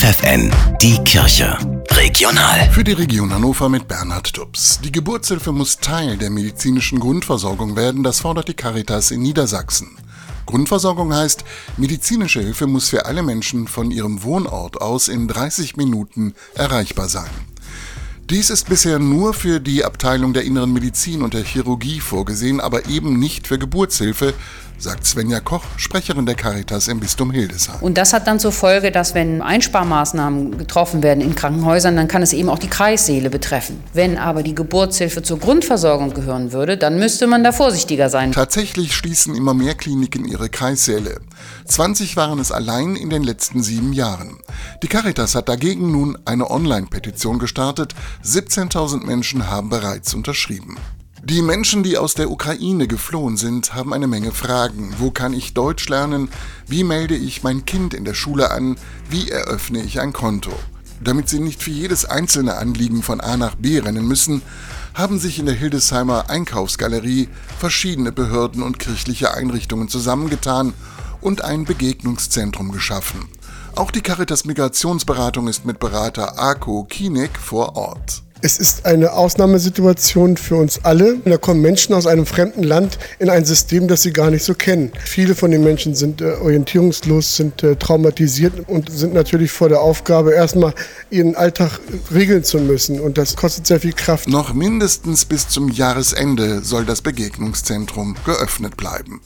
FFN, die Kirche. Regional. Für die Region Hannover mit Bernhard Tubbs. Die Geburtshilfe muss Teil der medizinischen Grundversorgung werden, das fordert die Caritas in Niedersachsen. Grundversorgung heißt, medizinische Hilfe muss für alle Menschen von ihrem Wohnort aus in 30 Minuten erreichbar sein. Dies ist bisher nur für die Abteilung der inneren Medizin und der Chirurgie vorgesehen, aber eben nicht für Geburtshilfe, sagt Svenja Koch, Sprecherin der Caritas im Bistum Hildesheim. Und das hat dann zur Folge, dass wenn Einsparmaßnahmen getroffen werden in Krankenhäusern, dann kann es eben auch die Kreissäle betreffen. Wenn aber die Geburtshilfe zur Grundversorgung gehören würde, dann müsste man da vorsichtiger sein. Tatsächlich schließen immer mehr Kliniken ihre Kreissäle. 20 waren es allein in den letzten sieben Jahren. Die Caritas hat dagegen nun eine Online-Petition gestartet. 17.000 Menschen haben bereits unterschrieben. Die Menschen, die aus der Ukraine geflohen sind, haben eine Menge Fragen. Wo kann ich Deutsch lernen? Wie melde ich mein Kind in der Schule an? Wie eröffne ich ein Konto? Damit sie nicht für jedes einzelne Anliegen von A nach B rennen müssen, haben sich in der Hildesheimer Einkaufsgalerie verschiedene Behörden und kirchliche Einrichtungen zusammengetan und ein Begegnungszentrum geschaffen. Auch die Caritas Migrationsberatung ist mit Berater Arko Kienek vor Ort. Es ist eine Ausnahmesituation für uns alle. Da kommen Menschen aus einem fremden Land in ein System, das sie gar nicht so kennen. Viele von den Menschen sind äh, orientierungslos, sind äh, traumatisiert und sind natürlich vor der Aufgabe, erstmal ihren Alltag regeln zu müssen. Und das kostet sehr viel Kraft. Noch mindestens bis zum Jahresende soll das Begegnungszentrum geöffnet bleiben.